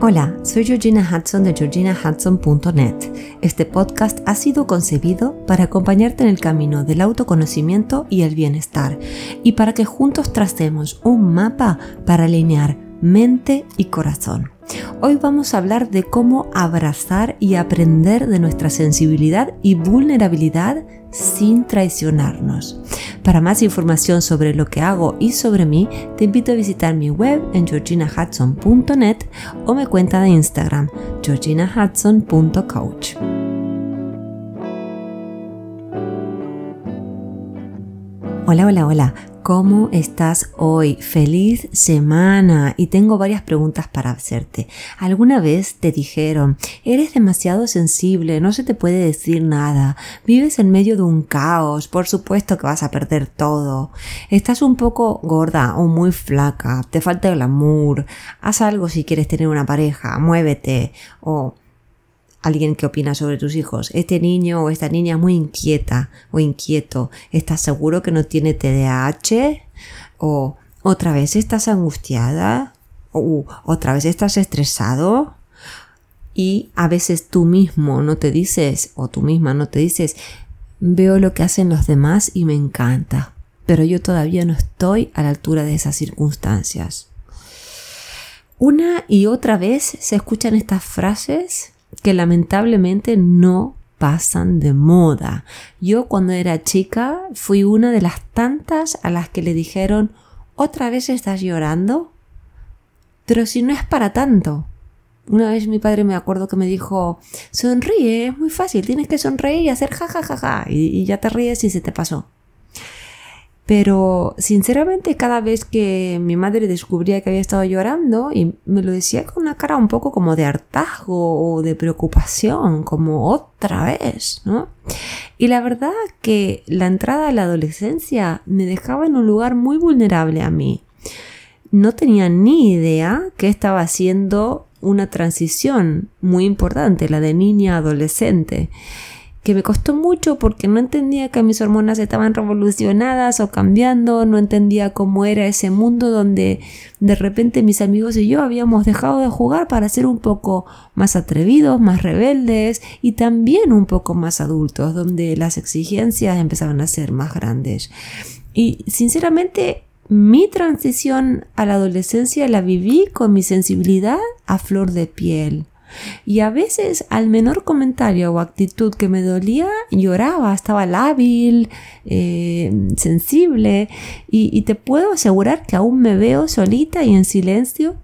Hola, soy Georgina Hudson de georginahudson.net. Este podcast ha sido concebido para acompañarte en el camino del autoconocimiento y el bienestar y para que juntos tracemos un mapa para alinear mente y corazón. Hoy vamos a hablar de cómo abrazar y aprender de nuestra sensibilidad y vulnerabilidad sin traicionarnos. Para más información sobre lo que hago y sobre mí, te invito a visitar mi web en georginahudson.net o mi cuenta de Instagram, georginahudson.coach. Hola, hola, hola. ¿Cómo estás hoy? Feliz semana. Y tengo varias preguntas para hacerte. ¿Alguna vez te dijeron, eres demasiado sensible, no se te puede decir nada, vives en medio de un caos, por supuesto que vas a perder todo, estás un poco gorda o muy flaca, te falta glamour, haz algo si quieres tener una pareja, muévete o alguien que opina sobre tus hijos. Este niño o esta niña es muy inquieta o inquieto. ¿Estás seguro que no tiene TDAH? ¿O otra vez estás angustiada? ¿O otra vez estás estresado? Y a veces tú mismo no te dices, o tú misma no te dices, veo lo que hacen los demás y me encanta, pero yo todavía no estoy a la altura de esas circunstancias. Una y otra vez se escuchan estas frases que lamentablemente no pasan de moda. Yo cuando era chica fui una de las tantas a las que le dijeron ¿otra vez estás llorando? Pero si no es para tanto. Una vez mi padre me acuerdo que me dijo sonríe, es muy fácil, tienes que sonreír y hacer jajajaja y, y ya te ríes y se te pasó. Pero sinceramente cada vez que mi madre descubría que había estado llorando y me lo decía con una cara un poco como de hartazgo o de preocupación, como otra vez, ¿no? Y la verdad que la entrada a la adolescencia me dejaba en un lugar muy vulnerable a mí. No tenía ni idea que estaba haciendo una transición muy importante, la de niña adolescente que me costó mucho porque no entendía que mis hormonas estaban revolucionadas o cambiando, no entendía cómo era ese mundo donde de repente mis amigos y yo habíamos dejado de jugar para ser un poco más atrevidos, más rebeldes y también un poco más adultos, donde las exigencias empezaban a ser más grandes. Y sinceramente mi transición a la adolescencia la viví con mi sensibilidad a flor de piel. Y a veces al menor comentario o actitud que me dolía, lloraba, estaba lábil, eh, sensible y, te puedo asegurar que aún me veo solita y en silencio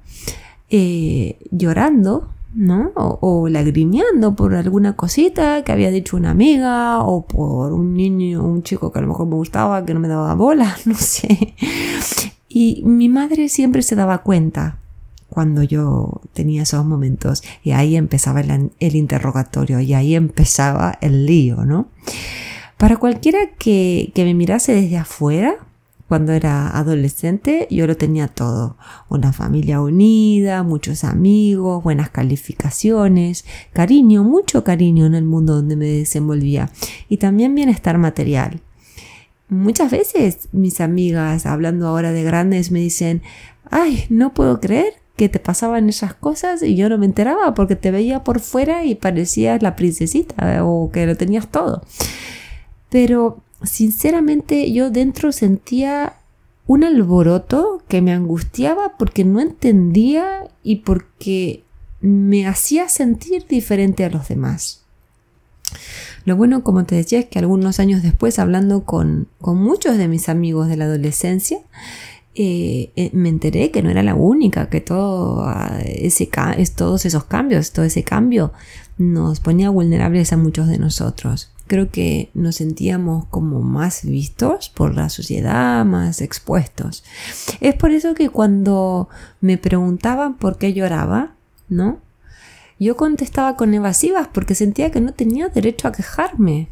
eh, llorando. ¿no? O, o, lagrimeando por alguna cosita que había dicho una amiga o por un niño, un chico que a lo mejor me gustaba, que no me daba bola, no sé. Y mi madre siempre se daba cuenta cuando yo tenía esos momentos y ahí empezaba el, interrogatorio y ahí empezaba el lío, ¿no? Para cualquiera que, que me mirase desde afuera, cuando era adolescente, yo lo tenía todo. Una familia unida, muchos amigos, buenas calificaciones, cariño, mucho cariño en el mundo donde me desenvolvía y también bienestar material. Muchas veces mis amigas, hablando ahora de grandes, me dicen, ay, no puedo creer que te pasaban esas cosas y yo no me enteraba porque te veía por fuera y parecías la princesita o que lo tenías todo. Pero sinceramente yo dentro sentía un alboroto que me angustiaba porque no entendía y porque me hacía sentir diferente a los demás. Lo bueno, como te decía, es que algunos años después, hablando con, con muchos de mis amigos de la adolescencia, eh, eh, me enteré que no era la única, que todo ah, ese todos esos cambios, todo ese cambio nos ponía vulnerables a muchos de nosotros. Creo que nos sentíamos como más vistos por la sociedad, más expuestos. Es por eso que cuando me preguntaban por qué lloraba, ¿no? Yo contestaba con evasivas porque sentía que no tenía derecho a quejarme.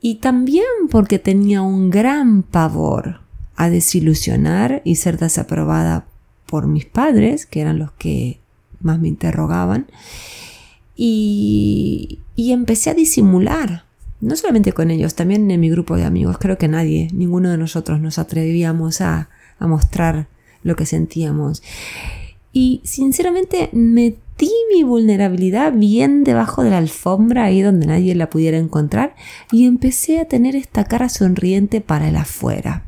Y también porque tenía un gran pavor a desilusionar y ser desaprobada por mis padres, que eran los que más me interrogaban, y, empecé a disimular, no solamente con ellos, también en mi grupo de amigos, creo que nadie, ninguno de nosotros nos atrevíamos a, a mostrar lo que sentíamos. Y sinceramente metí mi vulnerabilidad bien debajo de la alfombra, ahí donde nadie la pudiera encontrar, y empecé a tener esta cara sonriente para el afuera.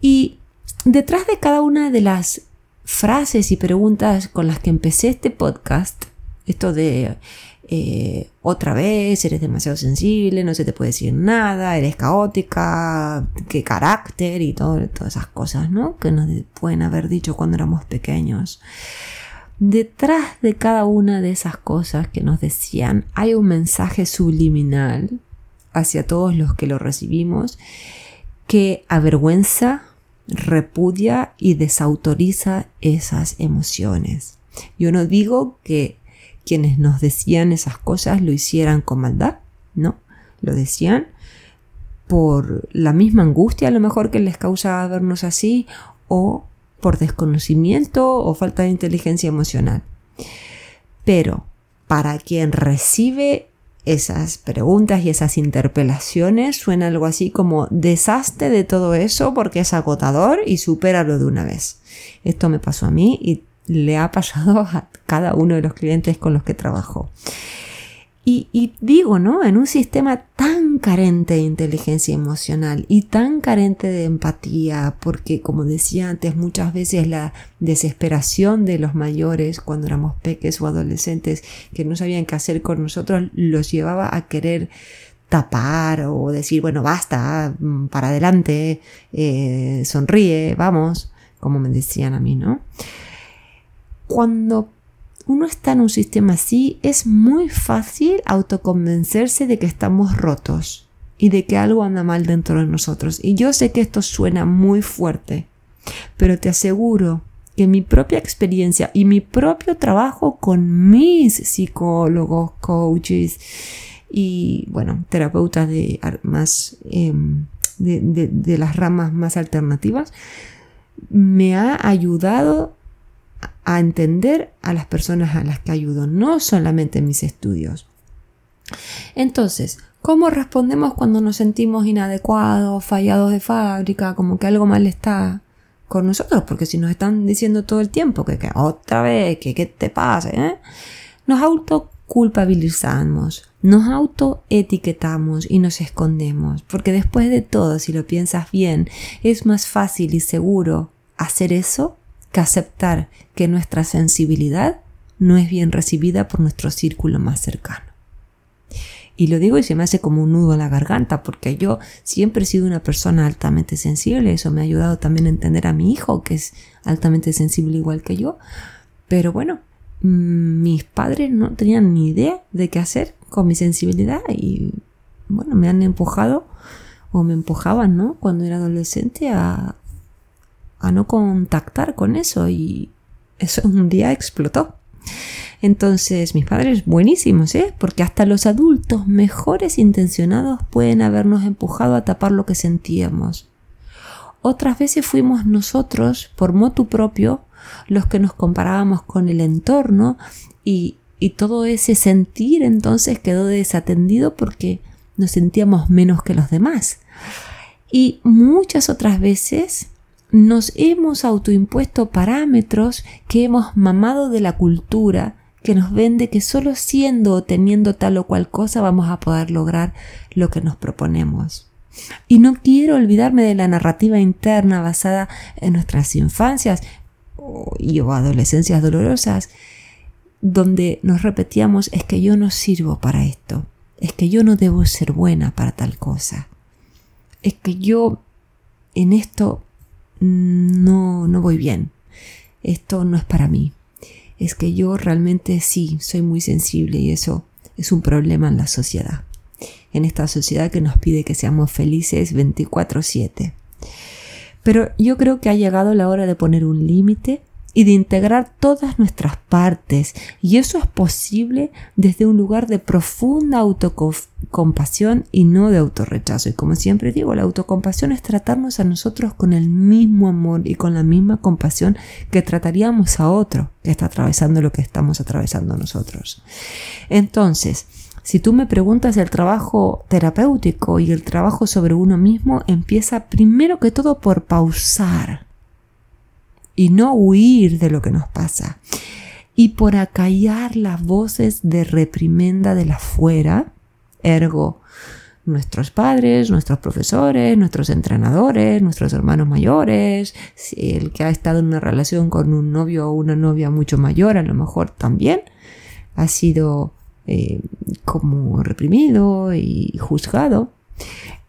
Y detrás de cada una de las frases y preguntas con las que empecé este podcast, esto de eh, otra vez, eres demasiado sensible, no se te puede decir nada, eres caótica, qué carácter y todo, todas esas cosas, ¿no? Que nos pueden haber dicho cuando éramos pequeños. Detrás de cada una de esas cosas que nos decían hay un mensaje subliminal hacia todos los que lo recibimos que avergüenza, repudia y desautoriza esas emociones. Yo no digo que quienes nos decían esas cosas lo hicieran con maldad, no, lo decían por la misma angustia a lo mejor que les causa vernos así o por desconocimiento o falta de inteligencia emocional. Pero para quien recibe esas preguntas y esas interpelaciones suena algo así como deshazte de todo eso porque es agotador y supéralo de una vez. Esto me pasó a mí y le ha pasado a cada uno de los clientes con los que trabajo. Y, digo, ¿no? En un sistema tan carente de inteligencia emocional y tan carente de empatía, porque como decía antes, muchas veces la desesperación de los mayores cuando éramos peques o adolescentes que no sabían qué hacer con nosotros los llevaba a querer tapar o decir, bueno, basta, mm, para adelante, eh, sonríe, vamos, como me decían a mí, ¿no? Cuando uno está en un sistema así, es muy fácil autoconvencerse de que estamos rotos y de que algo anda mal dentro de nosotros. Y yo sé que esto suena muy fuerte, pero te aseguro que mi propia experiencia y mi propio trabajo con mis psicólogos, coaches y, bueno, terapeutas de, más, em, de las ramas más alternativas, me ha ayudado a entender a las personas a las que ayudo, no solamente en mis estudios. Entonces, ¿cómo respondemos cuando nos sentimos inadecuados, fallados de fábrica, como que algo mal está con nosotros? Porque si nos están diciendo todo el tiempo que, otra vez, que qué te pasa, ¿eh? nos autoculpabilizamos, nos autoetiquetamos y nos escondemos, porque después de todo, si lo piensas bien, es más fácil y seguro hacer eso que aceptar que nuestra sensibilidad no es bien recibida por nuestro círculo más cercano. Y lo digo y se me hace como un nudo en la garganta, porque yo siempre he sido una persona altamente sensible, eso me ha ayudado también a entender a mi hijo, que es altamente sensible igual que yo. Pero bueno, mm, mis padres no tenían ni idea de qué hacer con mi sensibilidad y bueno, me han empujado o me empujaban, ¿no? Cuando era adolescente a, a no contactar con eso y eso un día explotó. Entonces, mis padres buenísimos, ¿eh? Porque hasta los adultos mejores intencionados pueden habernos empujado a tapar lo que sentíamos. Otras veces fuimos nosotros, por motu propio, los que nos comparábamos con el entorno y, y todo ese sentir entonces quedó desatendido porque nos sentíamos menos que los demás. Y muchas otras veces nos hemos autoimpuesto parámetros que hemos mamado de la cultura que nos vende que solo siendo o teniendo tal o cual cosa vamos a poder lograr lo que nos proponemos. Y no quiero olvidarme de la narrativa interna basada en nuestras infancias y o adolescencias dolorosas, donde nos repetíamos es que yo no sirvo para esto, es que yo no debo ser buena para tal cosa, es que yo en esto no, no voy bien, esto no es para mí. Es que yo realmente sí, soy muy sensible y eso es un problema en la sociedad. En esta sociedad que nos pide que seamos felices 24/7. Pero yo creo que ha llegado la hora de poner un límite y de integrar todas nuestras partes. Y eso es posible desde un lugar de profunda autocompasión y no de autorrechazo. Y como siempre digo, la autocompasión es tratarnos a nosotros con el mismo amor y con la misma compasión que trataríamos a otro que está atravesando lo que estamos atravesando nosotros. Entonces, si tú me preguntas el trabajo terapéutico y el trabajo sobre uno mismo, empieza primero que todo por pausar y no huir de lo que nos pasa. Y por acallar las voces de reprimenda de la fuera, ergo nuestros padres, nuestros profesores, nuestros entrenadores, nuestros hermanos mayores, el que ha estado en una relación con un novio o una novia mucho mayor, a lo mejor también ha sido eh, como reprimido y juzgado.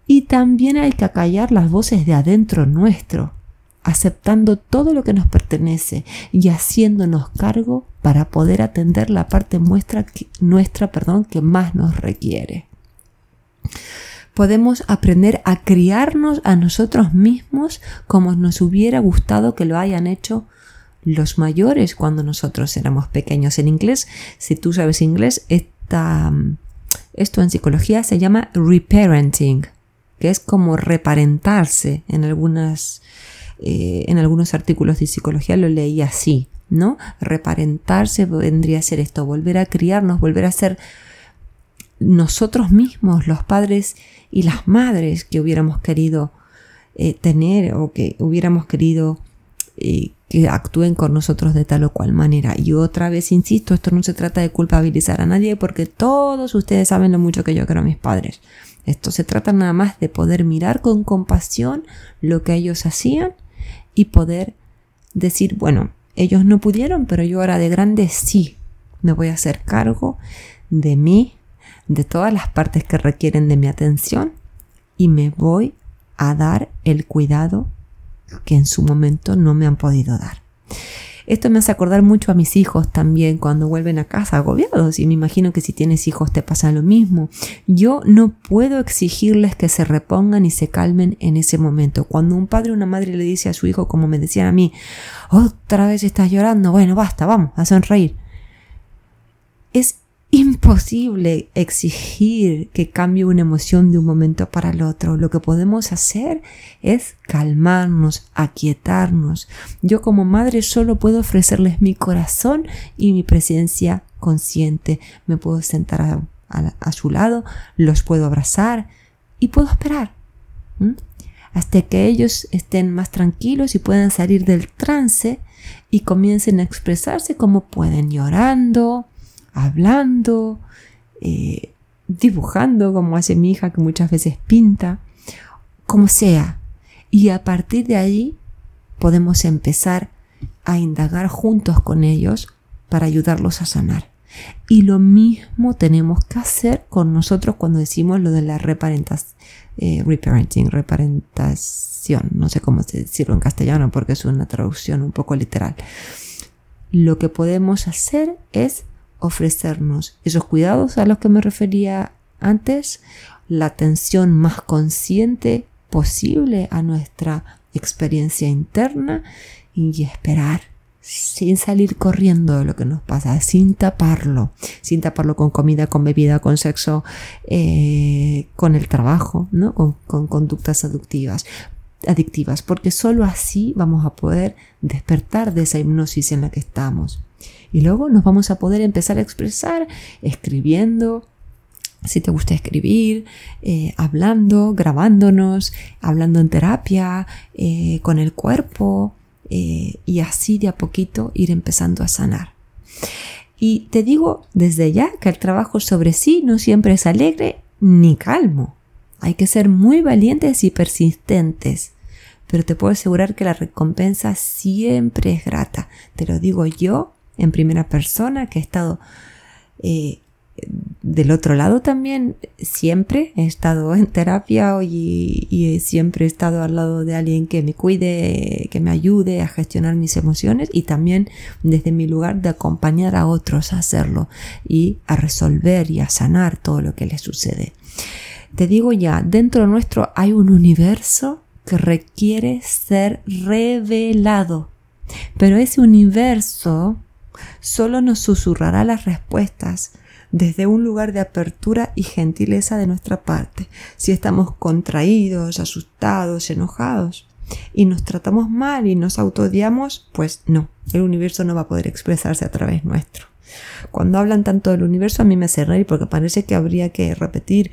Y también hay que acallar las voces de adentro nuestro, aceptando todo lo que nos pertenece y haciéndonos cargo para poder atender la parte nuestra, que más nos requiere podemos aprender a criarnos a nosotros mismos como nos hubiera gustado que lo hayan hecho los mayores cuando nosotros éramos pequeños. En inglés, si tú sabes inglés, esta, esto en psicología se llama reparenting, que es como reparentarse. En, algunas, eh, en algunos artículos de psicología lo leí así, ¿no? Reparentarse vendría a ser esto, volver a criarnos, volver a ser nosotros mismos, los padres y las madres que hubiéramos querido eh, tener o que hubiéramos querido eh, que actúen con nosotros de tal o cual manera. Y otra vez insisto, esto no se trata de culpabilizar a nadie porque todos ustedes saben lo mucho que yo quiero a mis padres. Esto se trata nada más de poder mirar con compasión lo que ellos hacían y poder decir, bueno, ellos no pudieron, pero yo ahora de grande sí me voy a hacer cargo de mí, de todas las partes que requieren de mi atención y me voy a dar el cuidado que en su momento no me han podido dar. Esto me hace acordar mucho a mis hijos también cuando vuelven a casa agobiados y me imagino que si tienes hijos te pasa lo mismo. Yo no puedo exigirles que se repongan y se calmen en ese momento. Cuando un padre o una madre le dice a su hijo, como me decían a mí, otra vez estás llorando, bueno, basta, vamos a sonreír. Es imposible exigir que cambie una emoción de un momento para el otro. Lo que podemos hacer es calmarnos, aquietarnos. Yo como madre solo puedo ofrecerles mi corazón y mi presencia consciente. Me puedo sentar a, su lado, los puedo abrazar y puedo esperar. hasta que ellos estén más tranquilos y puedan salir del trance y comiencen a expresarse como pueden, llorando, hablando, eh, dibujando como hace mi hija que muchas veces pinta, como sea. Y a partir de ahí podemos empezar a indagar juntos con ellos para ayudarlos a sanar. Y lo mismo tenemos que hacer con nosotros cuando decimos lo de la reparentas, eh, reparenting, reparentación, no sé cómo decirlo en castellano porque es una traducción un poco literal. Lo que podemos hacer es ofrecernos esos cuidados a los que me refería antes, la atención más consciente posible a nuestra experiencia interna y esperar sin salir corriendo de lo que nos pasa, sin taparlo, sin taparlo con comida, con bebida, con sexo, eh, con el trabajo, ¿no? con, con conductas adictivas, adictivas, porque sólo así vamos a poder despertar de esa hipnosis en la que estamos. Y luego nos vamos a poder empezar a expresar escribiendo, si te gusta escribir, eh, hablando, grabándonos, hablando en terapia, eh, con el cuerpo, eh, y así de a poquito ir empezando a sanar. Y te digo desde ya que el trabajo sobre sí no siempre es alegre ni calmo. Hay que ser muy valientes y persistentes. Pero te puedo asegurar que la recompensa siempre es grata. Te lo digo yo en primera persona, que he estado eh, del otro lado también, siempre he estado en terapia y, y, siempre he estado al lado de alguien que me cuide, que me ayude a gestionar mis emociones y también desde mi lugar de acompañar a otros a hacerlo y a resolver y a sanar todo lo que les sucede. Te digo ya, dentro nuestro hay un universo que requiere ser revelado. Pero ese universo solo nos susurrará las respuestas desde un lugar de apertura y gentileza de nuestra parte. Si estamos contraídos, asustados, enojados y nos tratamos mal y nos autodiamos, pues no, el universo no va a poder expresarse a través nuestro. Cuando hablan tanto del universo a mí me hace reír porque parece que habría que repetir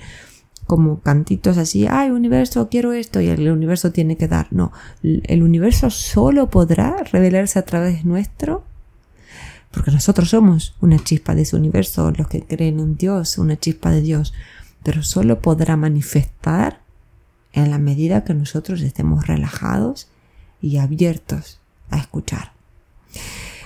como cantitos así, ay universo, quiero esto y el universo tiene que dar. No, el universo solo podrá revelarse a través nuestro porque nosotros somos una chispa de ese universo, los que creen en Dios, una chispa de Dios, pero solo podrá manifestar en la medida que nosotros estemos relajados y abiertos a escuchar.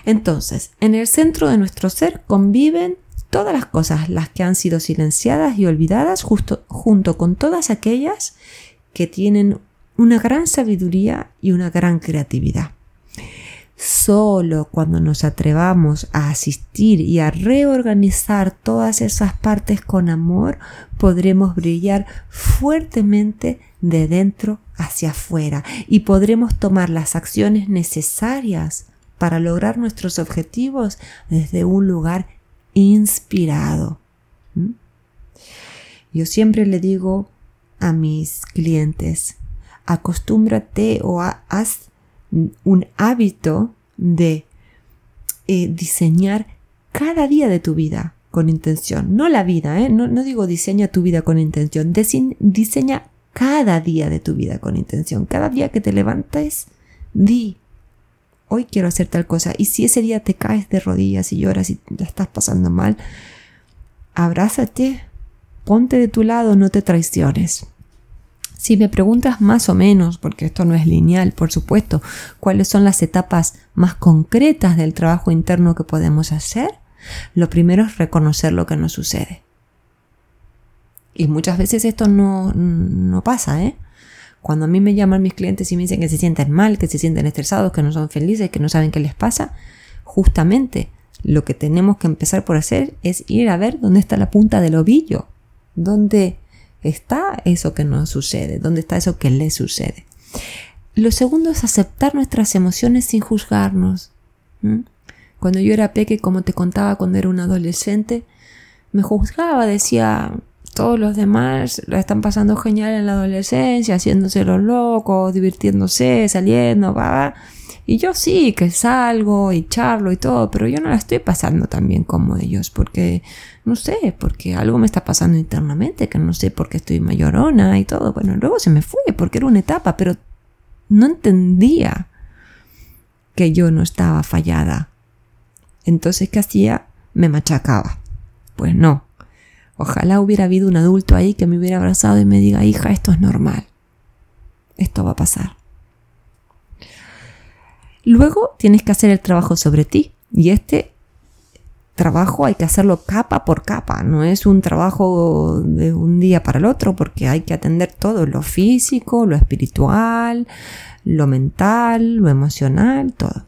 Entonces, en el centro de nuestro ser conviven todas las cosas, las que han sido silenciadas y olvidadas, justo, junto con todas aquellas que tienen una gran sabiduría y una gran creatividad. Solo cuando nos atrevamos a asistir y a reorganizar todas esas partes con amor, podremos brillar fuertemente de dentro hacia afuera y podremos tomar las acciones necesarias para lograr nuestros objetivos desde un lugar inspirado. ¿Mm? Yo siempre le digo a mis clientes, acostúmbrate o haz un hábito de eh, diseñar cada día de tu vida con intención. No la vida, ¿eh? no, digo diseña tu vida con intención, diseña cada día de tu vida con intención. Cada día que te levantes, di, hoy quiero hacer tal cosa. Y si ese día te caes de rodillas y lloras y la estás pasando mal, abrázate, ponte de tu lado, no te traiciones. Si me preguntas más o menos, porque esto no es lineal, por supuesto, cuáles son las etapas más concretas del trabajo interno que podemos hacer, lo primero es reconocer lo que nos sucede. Y muchas veces esto no, no pasa, ¿eh? Cuando a mí me llaman mis clientes y me dicen que se sienten mal, que se sienten estresados, que no son felices, que no saben qué les pasa, justamente lo que tenemos que empezar por hacer es ir a ver dónde está la punta del ovillo, dónde está eso que nos sucede, dónde está eso que le sucede. Lo segundo es aceptar nuestras emociones sin juzgarnos. Cuando yo era peque, como te contaba cuando era un adolescente, me juzgaba, decía, todos los demás la están pasando genial en la adolescencia, haciéndose los locos, divirtiéndose, saliendo, va, Y yo sí, que salgo y charlo y todo, pero yo no la estoy pasando tan bien como ellos, porque no sé, porque algo me está pasando internamente, que no sé por qué estoy mayorona y todo. Bueno, luego se me fue porque era una etapa, pero no entendía que yo no estaba fallada. Entonces, ¿qué hacía? Me machacaba. Pues no. Ojalá hubiera habido un adulto ahí que me hubiera abrazado y me diga, hija, esto es normal. Esto va a pasar. Luego tienes que hacer el trabajo sobre ti. Y este trabajo hay que hacerlo capa por capa, no es un trabajo de un día para el otro porque hay que atender todo, lo físico, lo espiritual, lo mental, lo emocional, todo.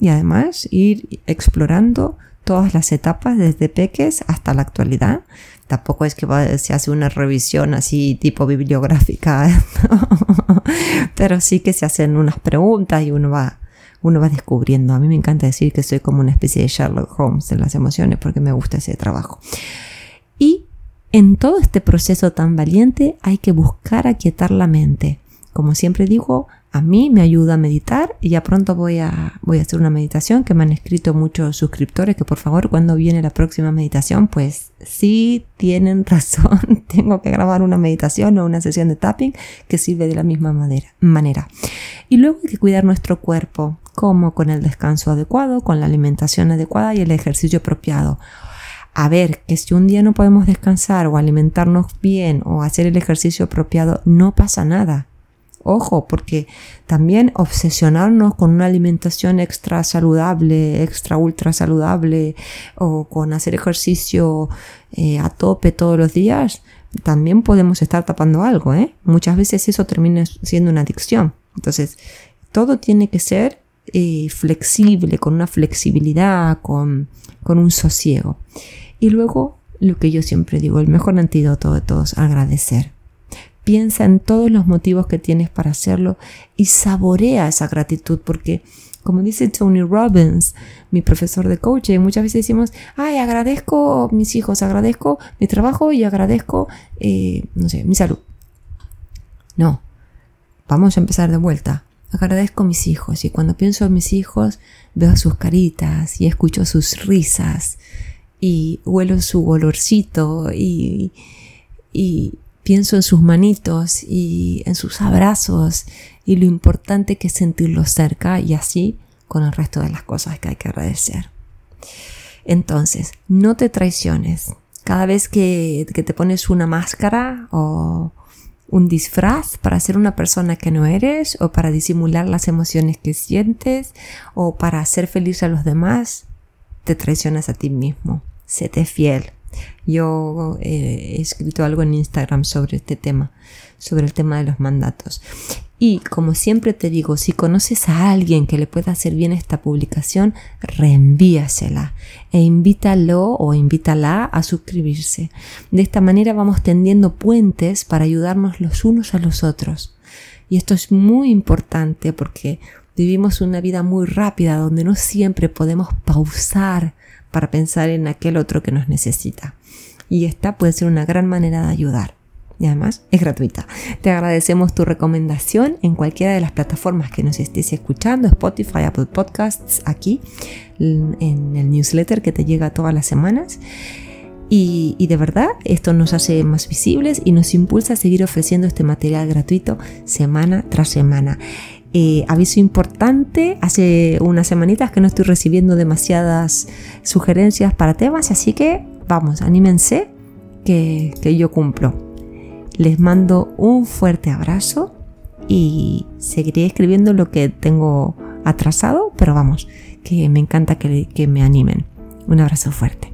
Y además ir explorando todas las etapas desde peques hasta la actualidad. Tampoco es que se hace una revisión así tipo bibliográfica, pero sí que se hacen unas preguntas y uno va uno va descubriendo. A mí me encanta decir que soy como una especie de Sherlock Holmes de las emociones porque me gusta ese trabajo. Y en todo este proceso tan valiente hay que buscar aquietar la mente. Como siempre digo, a mí me ayuda a meditar y ya pronto voy a, voy a hacer una meditación que me han escrito muchos suscriptores que por favor cuando viene la próxima meditación pues sí tienen razón, tengo que grabar una meditación o una sesión de tapping que sirve de la misma manera. Y luego hay que cuidar nuestro cuerpo, como con el descanso adecuado, con la alimentación adecuada y el ejercicio apropiado. A ver, que si un día no podemos descansar o alimentarnos bien o hacer el ejercicio apropiado, no pasa nada. Ojo, porque también obsesionarnos con una alimentación extra saludable, extra ultra saludable o con hacer ejercicio eh, a tope todos los días, también podemos estar tapando algo, ¿eh? Muchas veces eso termina siendo una adicción. Entonces, todo tiene que ser eh, flexible, con una flexibilidad, con, con un sosiego. Y luego, lo que yo siempre digo, el mejor antídoto de todos, agradecer. Piensa en todos los motivos que tienes para hacerlo y saborea esa gratitud porque como dice Tony Robbins, mi profesor de coaching, muchas veces decimos, ay, agradezco mis hijos, agradezco mi trabajo y agradezco, eh, no sé, mi salud. No, vamos a empezar de vuelta agradezco a mis hijos y cuando pienso en mis hijos veo sus caritas y escucho sus risas y huelo su olorcito y, y pienso en sus manitos y en sus abrazos y lo importante que es sentirlos cerca y así con el resto de las cosas que hay que agradecer. Entonces, no te traiciones. Cada vez que, que te pones una máscara o un disfraz para ser una persona que no eres o para disimular las emociones que sientes o para hacer feliz a los demás, te traicionas a ti mismo. Séte fiel. Yo eh, he escrito algo en Instagram sobre este tema, sobre el tema de los mandatos. Y como siempre te digo, si conoces a alguien que le pueda hacer bien esta publicación, reenvíasela e invítalo o invítala a suscribirse. De esta manera vamos tendiendo puentes para ayudarnos los unos a los otros. Y esto es muy importante porque vivimos una vida muy rápida donde no siempre podemos pausar para pensar en aquel otro que nos necesita. Y esta puede ser una gran manera de ayudar y además es gratuita. Te agradecemos tu recomendación en cualquiera de las plataformas que nos estés escuchando, Spotify, Apple Podcasts, aquí en el newsletter que te llega todas las semanas. Y, de verdad, esto nos hace más visibles y nos impulsa a seguir ofreciendo este material gratuito semana tras semana. Eh, aviso importante, hace unas semanitas que no estoy recibiendo demasiadas sugerencias para temas, así que vamos, anímense que, que yo cumplo. Les mando un fuerte abrazo y seguiré escribiendo lo que tengo atrasado, pero vamos, que me encanta que, me animen. Un abrazo fuerte.